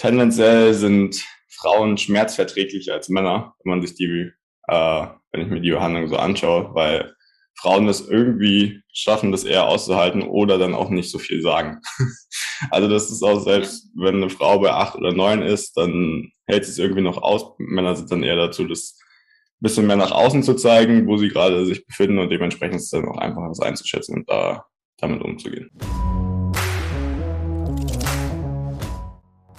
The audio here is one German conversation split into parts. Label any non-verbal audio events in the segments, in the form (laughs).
tendenziell sind Frauen schmerzverträglicher als Männer, wenn man sich die, äh, wenn ich mir die Behandlung so anschaue, weil Frauen das irgendwie schaffen, das eher auszuhalten oder dann auch nicht so viel sagen. (laughs) also das ist auch selbst, wenn eine Frau bei acht oder neun ist, dann hält sie es irgendwie noch aus. Männer sind dann eher dazu, das ein bisschen mehr nach außen zu zeigen, wo sie gerade sich befinden und dementsprechend ist es dann auch einfacher, das einzuschätzen und da damit umzugehen.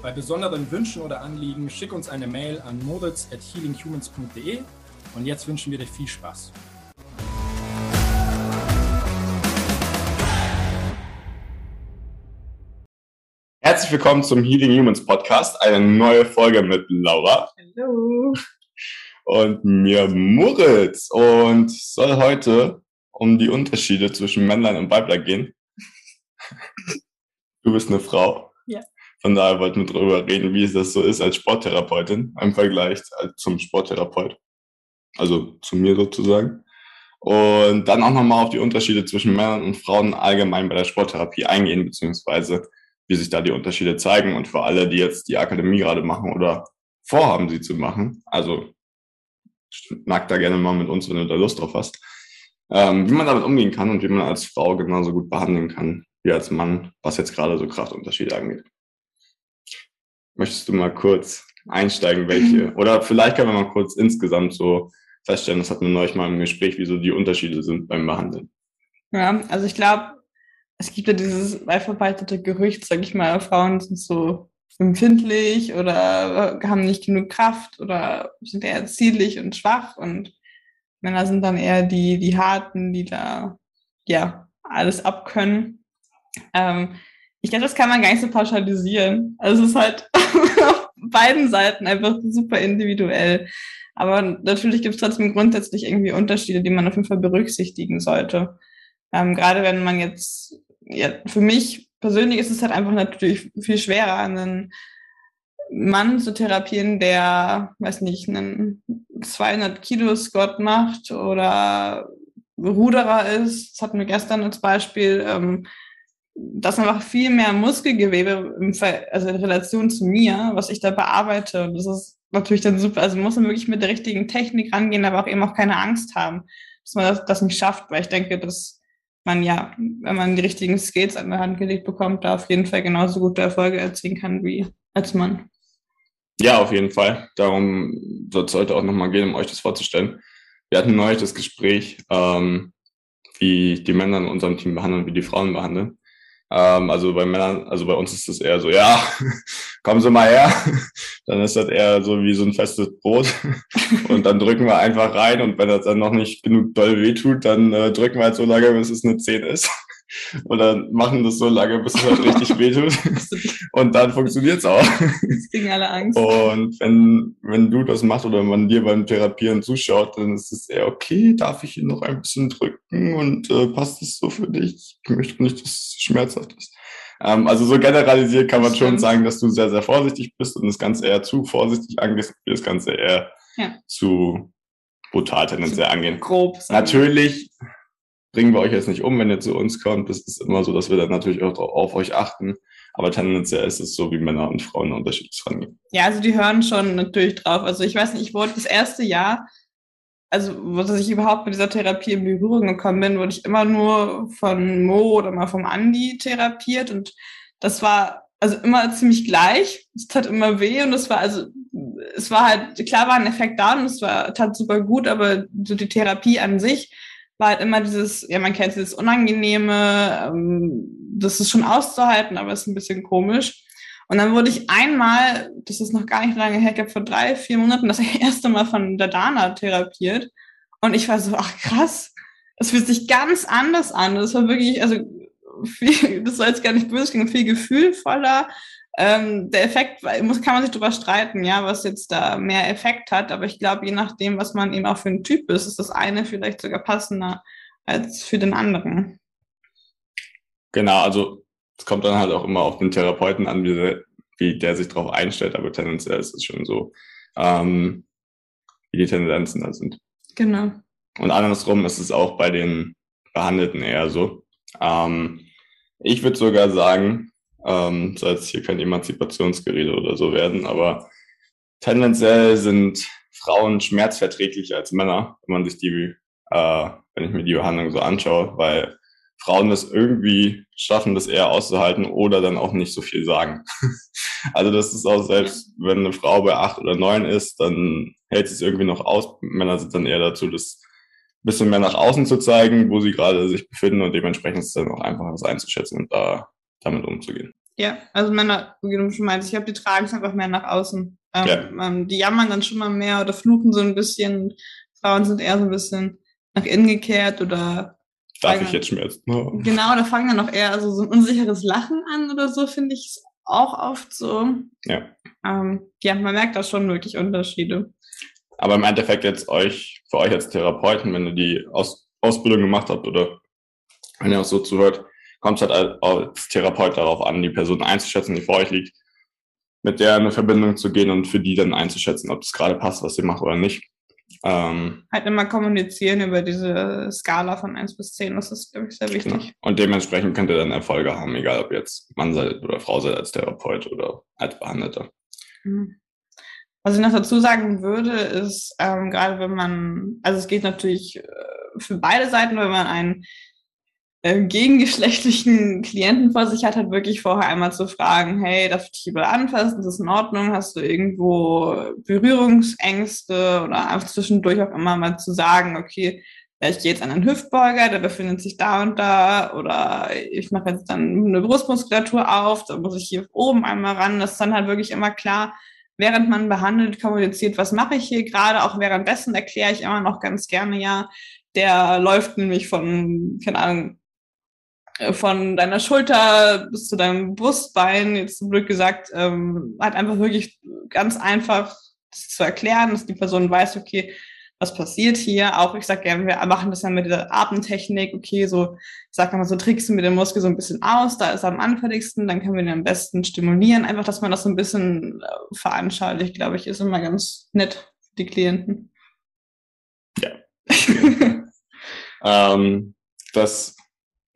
Bei besonderen Wünschen oder Anliegen schick uns eine Mail an moritz at healinghumans.de und jetzt wünschen wir dir viel Spaß. Herzlich willkommen zum Healing Humans Podcast, eine neue Folge mit Laura. Hallo. Und mir Moritz. Und soll heute um die Unterschiede zwischen Männlein und Weiblein gehen. (laughs) Du bist eine Frau. Ja. Von daher wollten wir darüber reden, wie es das so ist als Sporttherapeutin im Vergleich zum Sporttherapeut also zu mir sozusagen. Und dann auch nochmal auf die Unterschiede zwischen Männern und Frauen allgemein bei der Sporttherapie eingehen, beziehungsweise wie sich da die Unterschiede zeigen. Und für alle, die jetzt die Akademie gerade machen oder vorhaben, sie zu machen, also schnack da gerne mal mit uns, wenn du da Lust drauf hast, ähm, wie man damit umgehen kann und wie man als Frau genauso gut behandeln kann wie als Mann, was jetzt gerade so Kraftunterschiede angeht. Möchtest du mal kurz einsteigen, welche? (clears throat) Oder vielleicht können wir mal kurz insgesamt so feststellen, das hatten wir neulich mal im Gespräch, wie so die Unterschiede sind beim Behandeln. Ja, also ich glaube, es gibt ja dieses weit verbreitete Gerücht, sag ich mal, Frauen sind so empfindlich oder haben nicht genug Kraft oder sind eher zierlich und schwach und Männer sind dann eher die, die Harten, die da ja alles abkönnen. Ähm, ich glaube, das kann man gar nicht so pauschalisieren. Also es ist halt (laughs) auf beiden Seiten einfach super individuell. Aber natürlich gibt es trotzdem grundsätzlich irgendwie Unterschiede, die man auf jeden Fall berücksichtigen sollte. Ähm, gerade wenn man jetzt, ja, für mich persönlich ist es halt einfach natürlich viel schwerer, einen Mann zu therapieren, der, weiß nicht, einen 200 Kilo Squat macht oder Ruderer ist. Das hatten wir gestern als Beispiel. Ähm, das einfach viel mehr Muskelgewebe im Ver also in Relation zu mir, was ich da bearbeite. Und das ist natürlich dann super. Also muss man wirklich mit der richtigen Technik rangehen, aber auch eben auch keine Angst haben, dass man das, das nicht schafft, weil ich denke, dass man ja, wenn man die richtigen Skills an der Hand gelegt bekommt, da auf jeden Fall genauso gute Erfolge erzielen kann wie als Mann. Ja, auf jeden Fall. Darum sollte auch nochmal gehen, um euch das vorzustellen. Wir hatten neulich das Gespräch, ähm, wie die Männer in unserem Team behandeln, wie die Frauen behandeln. Ähm, also bei Männern, also bei uns ist das eher so, ja, (laughs) kommen Sie mal her. (laughs) Dann ist das eher so wie so ein festes Brot. (laughs) Und dann drücken wir einfach rein. Und wenn das dann noch nicht genug doll wehtut, dann äh, drücken wir halt so lange, bis es eine 10 ist. Oder machen das so lange, bis es halt richtig wehtut. Und dann funktioniert's auch. Das kriegen alle Angst. Und wenn, wenn du das machst oder man dir beim Therapieren zuschaut, dann ist es eher okay, darf ich hier noch ein bisschen drücken und äh, passt es so für dich? Ich möchte nicht, dass es schmerzhaft ist. Ähm, also so generalisiert kann man schon sagen, dass du sehr, sehr vorsichtig bist und das Ganze eher zu vorsichtig angehst, wie das Ganze eher ja. zu brutal tendenziell angehen. Grob. Natürlich bringen wir euch jetzt nicht um, wenn ihr zu uns kommt. Das ist immer so, dass wir dann natürlich auch auf euch achten. Aber tendenziell ist es so, wie Männer und Frauen unterschiedlich rangehen. Ja, also die hören schon natürlich drauf. Also ich weiß nicht, ich wurde das erste Jahr, also wo ich überhaupt mit dieser Therapie in Berührung gekommen bin, wurde ich immer nur von Mo oder mal vom Andi therapiert. Und das war also immer ziemlich gleich. Es tat immer weh und es war also, es war halt, klar war ein Effekt da und es war, tat super gut, aber so die Therapie an sich war halt immer dieses, ja, man kennt dieses Unangenehme, ähm, das ist schon auszuhalten, aber ist ein bisschen komisch. Und dann wurde ich einmal, das ist noch gar nicht lange her, ich glaube vor drei, vier Monaten, das (laughs) erste Mal von der Dana therapiert. Und ich war so, ach krass, das fühlt sich ganz anders an. Das war wirklich, also viel, (laughs) das soll jetzt gar nicht böse klingen, viel gefühlvoller, ähm, der Effekt muss, kann man sich darüber streiten, ja, was jetzt da mehr Effekt hat. Aber ich glaube, je nachdem, was man eben auch für ein Typ ist, ist das eine vielleicht sogar passender als für den anderen. Genau, also es kommt dann halt auch immer auf den Therapeuten an, wie der, wie der sich darauf einstellt, aber tendenziell ist es schon so, ähm, wie die Tendenzen da sind. Genau. Und andersrum ist es auch bei den Behandelten eher so. Ähm, ich würde sogar sagen, ähm, soll jetzt hier kein Emanzipationsgerede oder so werden, aber tendenziell sind Frauen schmerzverträglicher als Männer, wenn man sich die, äh, wenn ich mir die Behandlung so anschaue, weil Frauen das irgendwie schaffen, das eher auszuhalten oder dann auch nicht so viel sagen. (laughs) also das ist auch selbst, wenn eine Frau bei acht oder neun ist, dann hält sie es irgendwie noch aus. Männer sind dann eher dazu, das bisschen mehr nach außen zu zeigen, wo sie gerade sich befinden und dementsprechend ist es dann auch einfacher, das einzuschätzen und da damit umzugehen. Ja, also Männer, wie du schon meinst, ich glaube, die tragen es einfach mehr nach außen. Ähm, ja. ähm, die jammern dann schon mal mehr oder fluchen so ein bisschen. Frauen sind eher so ein bisschen nach innen gekehrt oder Darf ich jetzt schmerzen? No. Genau, da fangen dann auch eher also so ein unsicheres Lachen an oder so, finde ich auch oft so. Ja. Ähm, ja, man merkt da schon wirklich Unterschiede. Aber im Endeffekt jetzt euch, für euch als Therapeuten, wenn ihr die Aus Ausbildung gemacht habt oder wenn ihr auch so zuhört, kommt es halt als Therapeut darauf an, die Person einzuschätzen, die vor euch liegt, mit der eine Verbindung zu gehen und für die dann einzuschätzen, ob es gerade passt, was ihr macht oder nicht. Ähm, halt immer kommunizieren über diese Skala von 1 bis 10, das ist, glaube ich, sehr wichtig. Genau. Und dementsprechend könnt ihr dann Erfolge haben, egal ob jetzt Mann seid oder Frau seid als Therapeut oder als Behandelter. Mhm. Was ich noch dazu sagen würde, ist, ähm, gerade wenn man, also es geht natürlich äh, für beide Seiten, wenn man einen äh, gegengeschlechtlichen Klienten vor sich hat, hat wirklich vorher einmal zu fragen, hey, darf ich dich überall anfassen? Ist das in Ordnung? Hast du irgendwo Berührungsängste? Oder einfach zwischendurch auch immer mal zu sagen, okay, ich gehe jetzt an einen Hüftbeuger, der befindet sich da und da, oder ich mache jetzt dann eine Brustmuskulatur auf, da muss ich hier oben einmal ran. Das ist dann halt wirklich immer klar, während man behandelt, kommuniziert, was mache ich hier gerade. Auch währenddessen erkläre ich immer noch ganz gerne, ja, der läuft nämlich von, keine Ahnung, von deiner Schulter bis zu deinem Brustbein, jetzt zum Glück gesagt, ähm, hat einfach wirklich ganz einfach zu erklären, dass die Person weiß, okay, was passiert hier. Auch ich sage gerne, wir machen das ja mit dieser Atemtechnik. Okay, so, ich sage mal so, tricksen wir den Muskel so ein bisschen aus, da ist er am anfälligsten, dann können wir ihn am besten stimulieren. Einfach, dass man das so ein bisschen äh, veranschaulicht, glaube ich, ist immer ganz nett für die Klienten. Ja. (laughs) ähm, das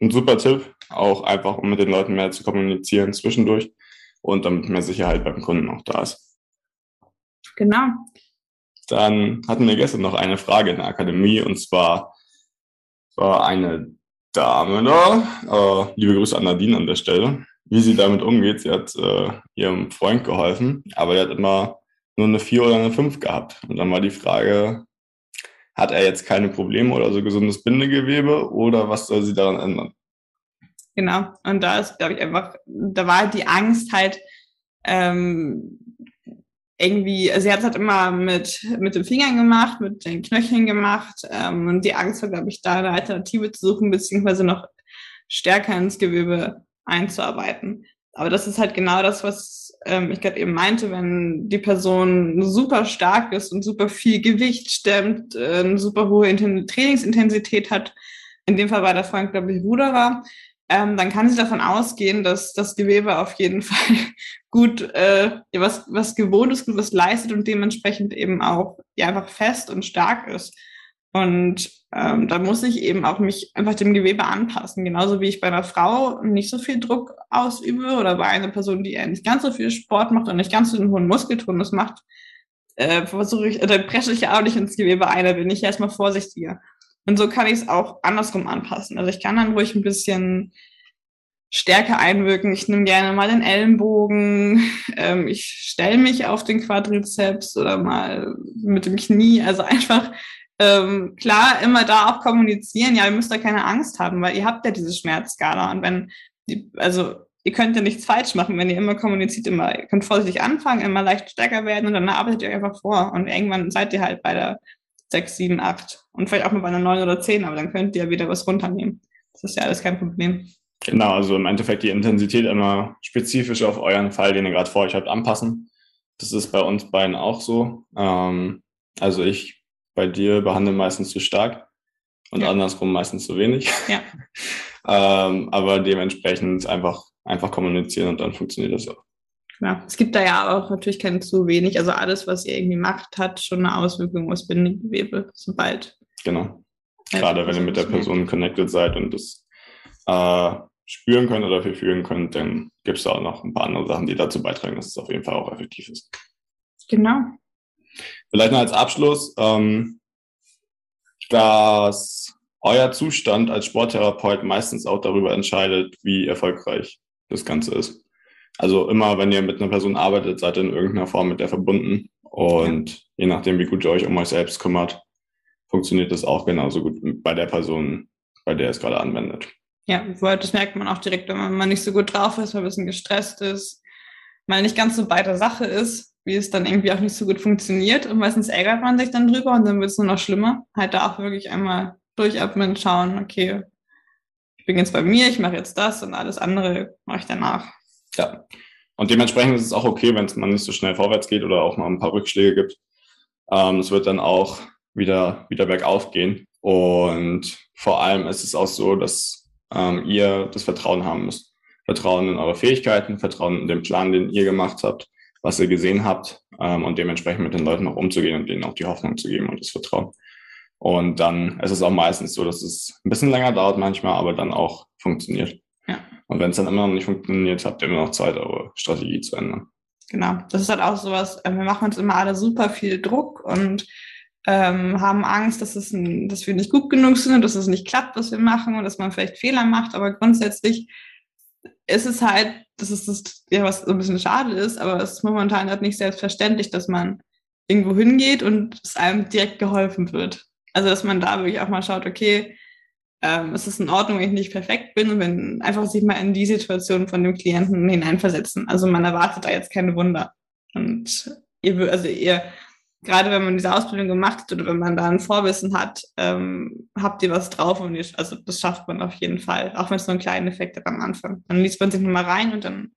ein super Tipp, auch einfach, um mit den Leuten mehr zu kommunizieren zwischendurch und damit mehr Sicherheit beim Kunden auch da ist. Genau. Dann hatten wir gestern noch eine Frage in der Akademie und zwar war eine Dame da, äh, liebe Grüße an Nadine an der Stelle, wie sie damit umgeht. Sie hat äh, ihrem Freund geholfen, aber er hat immer nur eine 4 oder eine 5 gehabt. Und dann war die Frage, hat er jetzt keine Probleme oder so gesundes Bindegewebe oder was soll sie daran ändern? Genau, und da ist, glaube ich, einfach, da war die Angst halt, ähm, irgendwie, also sie hat es halt immer mit, mit den Fingern gemacht, mit den Knöcheln gemacht. Ähm, und die Angst war, glaube ich, da eine Alternative zu suchen, beziehungsweise noch stärker ins Gewebe einzuarbeiten. Aber das ist halt genau das, was ähm, ich gerade eben meinte, wenn die Person super stark ist und super viel Gewicht stemmt, äh, eine super hohe Trainingsintensität hat, in dem Fall war der Freund, glaube ich, Ruderer, ähm, dann kann sie davon ausgehen, dass das Gewebe auf jeden (laughs) Fall gut, äh, was, was gewohnt ist, gut was leistet und dementsprechend eben auch ja, einfach fest und stark ist. Und ähm, da muss ich eben auch mich einfach dem Gewebe anpassen. Genauso wie ich bei einer Frau nicht so viel Druck ausübe oder bei einer Person, die nicht ganz so viel Sport macht und nicht ganz so einen hohen Muskeltonus macht, äh, versuche ich, oder presche ich ja auch nicht ins Gewebe ein, da bin ich erstmal vorsichtiger. Und so kann ich es auch andersrum anpassen. Also ich kann dann ruhig ein bisschen stärker einwirken. Ich nehme gerne mal den Ellenbogen. (laughs) Ähm, ich stelle mich auf den Quadrizeps oder mal mit dem Knie. Also einfach ähm, klar immer da auch kommunizieren. Ja, ihr müsst da keine Angst haben, weil ihr habt ja diese Schmerzskala. Und wenn, die, also ihr könnt ja nichts falsch machen, wenn ihr immer kommuniziert, immer, ihr könnt vorsichtig anfangen, immer leicht stärker werden und dann arbeitet ihr einfach vor. Und irgendwann seid ihr halt bei der 6, 7, 8 und vielleicht auch mal bei einer 9 oder 10, aber dann könnt ihr wieder was runternehmen. Das ist ja alles kein Problem. Genau, also im Endeffekt die Intensität immer spezifisch auf euren Fall, den ihr gerade vor euch habt, anpassen. Das ist bei uns beiden auch so. Ähm, also ich bei dir behandle meistens zu stark und ja. andersrum meistens zu wenig. Ja. (laughs) ähm, aber dementsprechend einfach, einfach kommunizieren und dann funktioniert das auch. Ja, es gibt da ja auch natürlich kein zu wenig. Also alles, was ihr irgendwie macht, hat schon eine Auswirkung aufs Bindegewebe, sobald. Genau. Gerade wenn ihr mit der Person connected seid und das äh, spüren könnt oder viel fühlen könnt, dann gibt es da auch noch ein paar andere Sachen, die dazu beitragen, dass es auf jeden Fall auch effektiv ist. Genau. Vielleicht noch als Abschluss, ähm, dass euer Zustand als Sporttherapeut meistens auch darüber entscheidet, wie erfolgreich das Ganze ist. Also immer, wenn ihr mit einer Person arbeitet, seid ihr in irgendeiner Form mit der verbunden. Und je nachdem, wie gut ihr euch um euch selbst kümmert, funktioniert das auch genauso gut bei der Person, bei der es gerade anwendet. Ja, das merkt man auch direkt, wenn man nicht so gut drauf ist, weil ein bisschen gestresst ist, mal nicht ganz so bei der Sache ist, wie es dann irgendwie auch nicht so gut funktioniert. Und meistens ärgert man sich dann drüber und dann wird es nur noch schlimmer. Halt da auch wirklich einmal durchatmen, schauen, okay, ich bin jetzt bei mir, ich mache jetzt das und alles andere mache ich danach. Ja. Und dementsprechend ist es auch okay, wenn es mal nicht so schnell vorwärts geht oder auch mal ein paar Rückschläge gibt. Ähm, es wird dann auch wieder, wieder bergauf gehen. Und vor allem ist es auch so, dass ähm, ihr das Vertrauen haben müsst. Vertrauen in eure Fähigkeiten, Vertrauen in den Plan, den ihr gemacht habt, was ihr gesehen habt ähm, und dementsprechend mit den Leuten auch umzugehen und denen auch die Hoffnung zu geben und das Vertrauen. Und dann ist es auch meistens so, dass es ein bisschen länger dauert manchmal, aber dann auch funktioniert. Ja. Und wenn es dann immer noch nicht funktioniert, habt ihr immer noch Zeit, eure Strategie zu ändern. Genau, das ist halt auch sowas, äh, wir machen uns immer alle super viel Druck und ähm, haben Angst, dass, es ein, dass wir nicht gut genug sind und dass es nicht klappt, was wir machen und dass man vielleicht Fehler macht. Aber grundsätzlich ist es halt, das ist das, ja, was so ein bisschen schade ist, aber es ist momentan halt nicht selbstverständlich, dass man irgendwo hingeht und es einem direkt geholfen wird. Also, dass man da wirklich auch mal schaut, okay, ähm, es ist in Ordnung, wenn ich nicht perfekt bin wenn einfach sich mal in die Situation von dem Klienten hineinversetzen. Also man erwartet da jetzt keine Wunder. Und ihr, also ihr gerade wenn man diese Ausbildung gemacht hat oder wenn man da ein Vorwissen hat, ähm, habt ihr was drauf und ihr, also das schafft man auf jeden Fall, auch wenn es nur ein kleiner Effekt ist am Anfang. Dann liest man sich nochmal rein und dann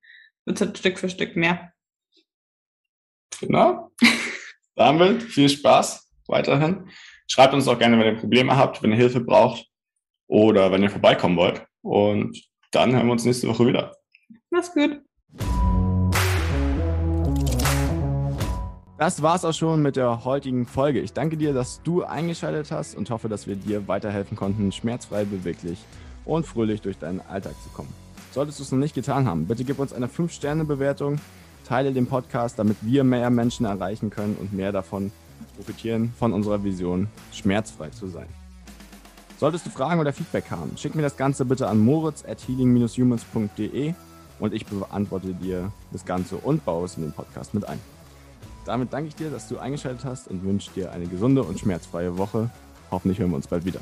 wird es halt Stück für Stück mehr. Genau. (laughs) Damit viel Spaß weiterhin. Schreibt uns auch gerne, wenn ihr Probleme habt, wenn ihr Hilfe braucht oder wenn ihr vorbeikommen wollt. Und dann hören wir uns nächste Woche wieder. Mach's gut. Das war's auch schon mit der heutigen Folge. Ich danke dir, dass du eingeschaltet hast und hoffe, dass wir dir weiterhelfen konnten, schmerzfrei, beweglich und fröhlich durch deinen Alltag zu kommen. Solltest du es noch nicht getan haben, bitte gib uns eine 5-Sterne-Bewertung, teile den Podcast, damit wir mehr Menschen erreichen können und mehr davon profitieren von unserer Vision, schmerzfrei zu sein. Solltest du Fragen oder Feedback haben, schick mir das Ganze bitte an moritz at healing-humans.de und ich beantworte dir das Ganze und baue es in den Podcast mit ein. Damit danke ich dir, dass du eingeschaltet hast und wünsche dir eine gesunde und schmerzfreie Woche. Hoffentlich hören wir uns bald wieder.